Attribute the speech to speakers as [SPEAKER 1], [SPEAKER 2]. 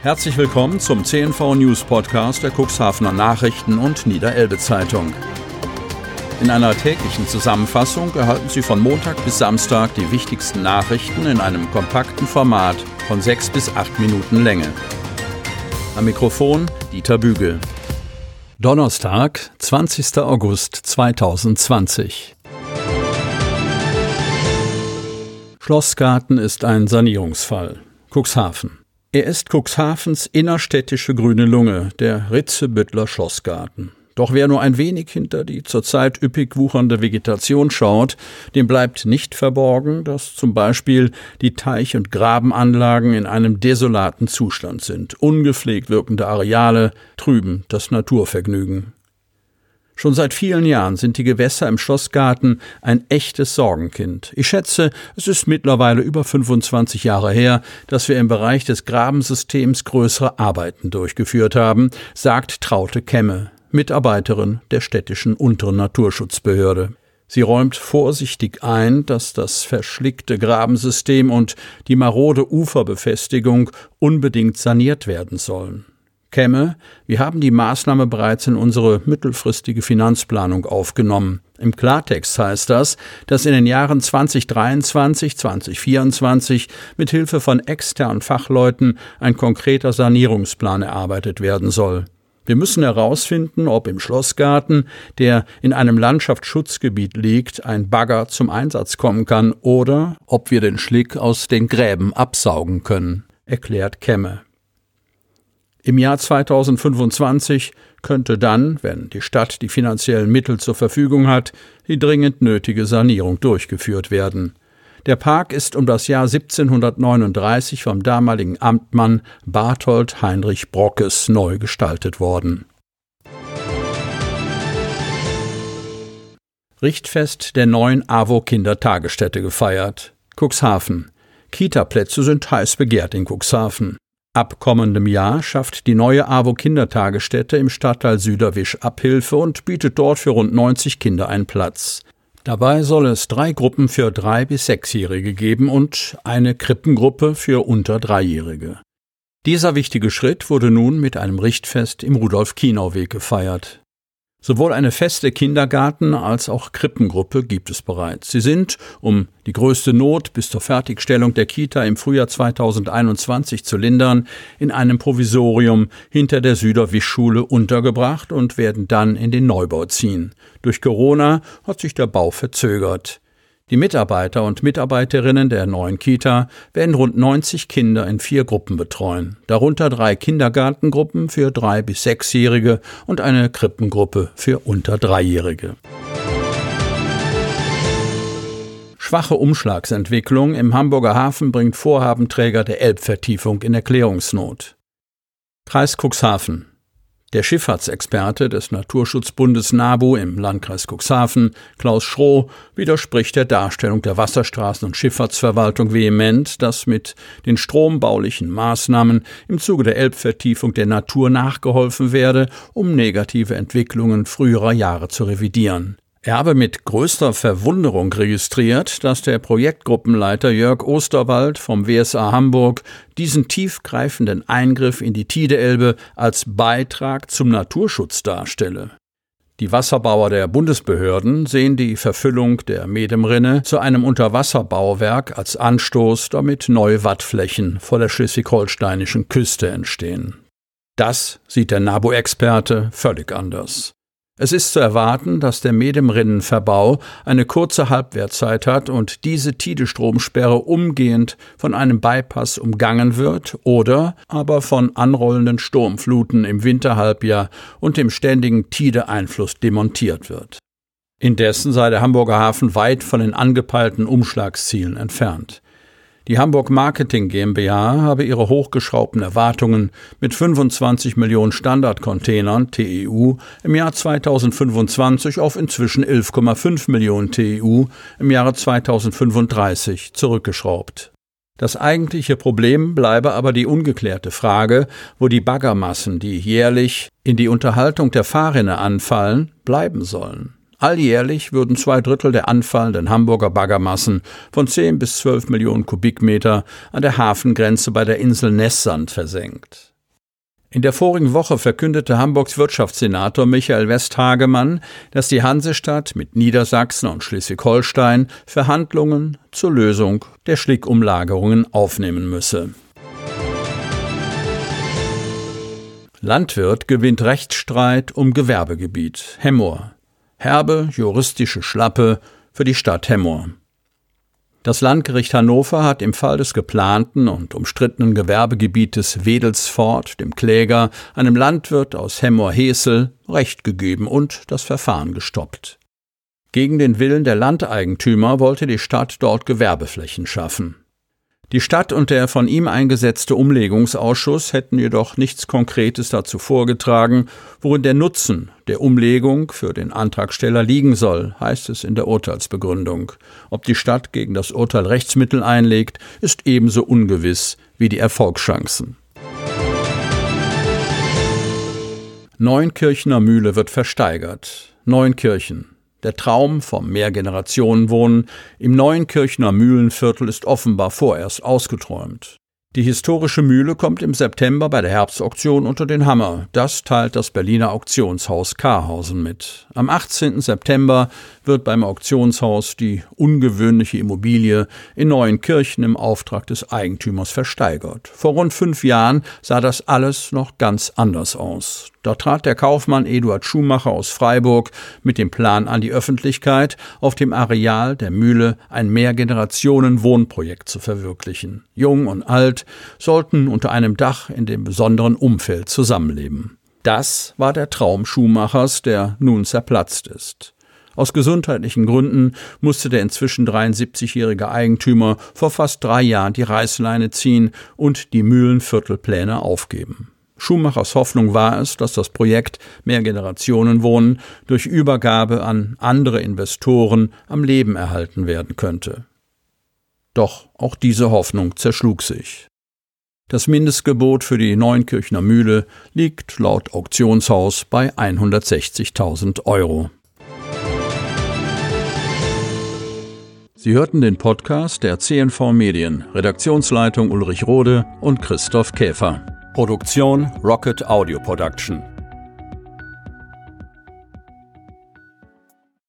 [SPEAKER 1] Herzlich willkommen zum CNV News Podcast der Cuxhavener Nachrichten und Niederelbe Zeitung. In einer täglichen Zusammenfassung erhalten Sie von Montag bis Samstag die wichtigsten Nachrichten in einem kompakten Format von sechs bis acht Minuten Länge. Am Mikrofon Dieter Bügel. Donnerstag, 20. August 2020. Schlossgarten ist ein Sanierungsfall. Cuxhaven. Er ist Cuxhavens innerstädtische grüne Lunge, der Ritzebüttler Schlossgarten. Doch wer nur ein wenig hinter die zurzeit üppig wuchernde Vegetation schaut, dem bleibt nicht verborgen, dass zum Beispiel die Teich- und Grabenanlagen in einem desolaten Zustand sind. Ungepflegt wirkende Areale trüben das Naturvergnügen. Schon seit vielen Jahren sind die Gewässer im Schlossgarten ein echtes Sorgenkind. Ich schätze, es ist mittlerweile über 25 Jahre her, dass wir im Bereich des Grabensystems größere Arbeiten durchgeführt haben, sagt Traute Kemme, Mitarbeiterin der städtischen unteren Naturschutzbehörde. Sie räumt vorsichtig ein, dass das verschlickte Grabensystem und die marode Uferbefestigung unbedingt saniert werden sollen käme, wir haben die Maßnahme bereits in unsere mittelfristige Finanzplanung aufgenommen. Im Klartext heißt das, dass in den Jahren 2023, 2024 mit Hilfe von externen Fachleuten ein konkreter Sanierungsplan erarbeitet werden soll. Wir müssen herausfinden, ob im Schlossgarten, der in einem Landschaftsschutzgebiet liegt, ein Bagger zum Einsatz kommen kann oder ob wir den Schlick aus den Gräben absaugen können, erklärt Kemme. Im Jahr 2025 könnte dann, wenn die Stadt die finanziellen Mittel zur Verfügung hat, die dringend nötige Sanierung durchgeführt werden. Der Park ist um das Jahr 1739 vom damaligen Amtmann Barthold Heinrich Brockes neu gestaltet worden. Richtfest der neuen AWO Kindertagesstätte gefeiert. Cuxhaven. Kita-Plätze sind heiß begehrt in Cuxhaven. Ab kommendem Jahr schafft die neue AWO Kindertagesstätte im Stadtteil Süderwisch Abhilfe und bietet dort für rund 90 Kinder einen Platz. Dabei soll es drei Gruppen für drei bis sechsjährige geben und eine Krippengruppe für unter dreijährige. Dieser wichtige Schritt wurde nun mit einem Richtfest im Rudolf-Kienau-Weg gefeiert. Sowohl eine feste Kindergarten- als auch Krippengruppe gibt es bereits. Sie sind, um die größte Not bis zur Fertigstellung der Kita im Frühjahr 2021 zu lindern, in einem Provisorium hinter der Süderwischschule untergebracht und werden dann in den Neubau ziehen. Durch Corona hat sich der Bau verzögert. Die Mitarbeiter und Mitarbeiterinnen der neuen Kita werden rund 90 Kinder in vier Gruppen betreuen, darunter drei Kindergartengruppen für drei bis sechsjährige und eine Krippengruppe für unter dreijährige. Schwache Umschlagsentwicklung im Hamburger Hafen bringt Vorhabenträger der Elbvertiefung in Erklärungsnot. Kreis Cuxhaven der Schifffahrtsexperte des Naturschutzbundes NABU im Landkreis Cuxhaven, Klaus Schroh, widerspricht der Darstellung der Wasserstraßen- und Schifffahrtsverwaltung vehement, dass mit den strombaulichen Maßnahmen im Zuge der Elbvertiefung der Natur nachgeholfen werde, um negative Entwicklungen früherer Jahre zu revidieren. Er habe mit größter Verwunderung registriert, dass der Projektgruppenleiter Jörg Osterwald vom WSA Hamburg diesen tiefgreifenden Eingriff in die Tideelbe als Beitrag zum Naturschutz darstelle. Die Wasserbauer der Bundesbehörden sehen die Verfüllung der Medemrinne zu einem Unterwasserbauwerk als Anstoß, damit neue Wattflächen vor der schleswig-holsteinischen Küste entstehen. Das sieht der NABU-Experte völlig anders. Es ist zu erwarten, dass der Medemrinnenverbau eine kurze Halbwertzeit hat und diese Tidestromsperre umgehend von einem Bypass umgangen wird oder aber von anrollenden Sturmfluten im Winterhalbjahr und dem ständigen Tideeinfluss demontiert wird. Indessen sei der Hamburger Hafen weit von den angepeilten Umschlagszielen entfernt. Die Hamburg Marketing GmbH habe ihre hochgeschraubten Erwartungen mit 25 Millionen Standardcontainern TEU im Jahr 2025 auf inzwischen 11,5 Millionen TEU im Jahre 2035 zurückgeschraubt. Das eigentliche Problem bleibe aber die ungeklärte Frage, wo die Baggermassen, die jährlich in die Unterhaltung der Fahrrinne anfallen, bleiben sollen. Alljährlich würden zwei Drittel der anfallenden Hamburger Baggermassen von 10 bis 12 Millionen Kubikmeter an der Hafengrenze bei der Insel Nessand versenkt. In der vorigen Woche verkündete Hamburgs Wirtschaftssenator Michael Westhagemann, dass die Hansestadt mit Niedersachsen und Schleswig-Holstein Verhandlungen zur Lösung der Schlickumlagerungen aufnehmen müsse. Landwirt gewinnt Rechtsstreit um Gewerbegebiet. Hemmoor. Herbe juristische Schlappe für die Stadt Hemmoor. Das Landgericht Hannover hat im Fall des geplanten und umstrittenen Gewerbegebietes Wedelsfort dem Kläger, einem Landwirt aus Hemmoor-Hesel, Recht gegeben und das Verfahren gestoppt. Gegen den Willen der Landeigentümer wollte die Stadt dort Gewerbeflächen schaffen. Die Stadt und der von ihm eingesetzte Umlegungsausschuss hätten jedoch nichts Konkretes dazu vorgetragen, worin der Nutzen der Umlegung für den Antragsteller liegen soll, heißt es in der Urteilsbegründung. Ob die Stadt gegen das Urteil Rechtsmittel einlegt, ist ebenso ungewiss wie die Erfolgschancen. Neunkirchner Mühle wird versteigert. Neunkirchen. Der Traum vom Mehrgenerationenwohnen im Neuenkirchner Mühlenviertel ist offenbar vorerst ausgeträumt. Die historische Mühle kommt im September bei der Herbstauktion unter den Hammer. Das teilt das Berliner Auktionshaus Karhausen mit. Am 18. September wird beim Auktionshaus die ungewöhnliche Immobilie in Neuenkirchen im Auftrag des Eigentümers versteigert. Vor rund fünf Jahren sah das alles noch ganz anders aus. Da trat der Kaufmann Eduard Schumacher aus Freiburg mit dem Plan an die Öffentlichkeit, auf dem Areal der Mühle ein Mehrgenerationen-Wohnprojekt zu verwirklichen. Jung und alt sollten unter einem Dach in dem besonderen Umfeld zusammenleben. Das war der Traum Schumachers, der nun zerplatzt ist. Aus gesundheitlichen Gründen musste der inzwischen 73-jährige Eigentümer vor fast drei Jahren die Reißleine ziehen und die Mühlenviertelpläne aufgeben. Schumachers Hoffnung war es, dass das Projekt Mehrgenerationenwohnen durch Übergabe an andere Investoren am Leben erhalten werden könnte. Doch auch diese Hoffnung zerschlug sich. Das Mindestgebot für die Neunkirchner Mühle liegt laut Auktionshaus bei 160.000 Euro. Sie hörten den Podcast der CNV Medien, Redaktionsleitung Ulrich Rode und Christoph Käfer. Produktion Rocket Audio Production.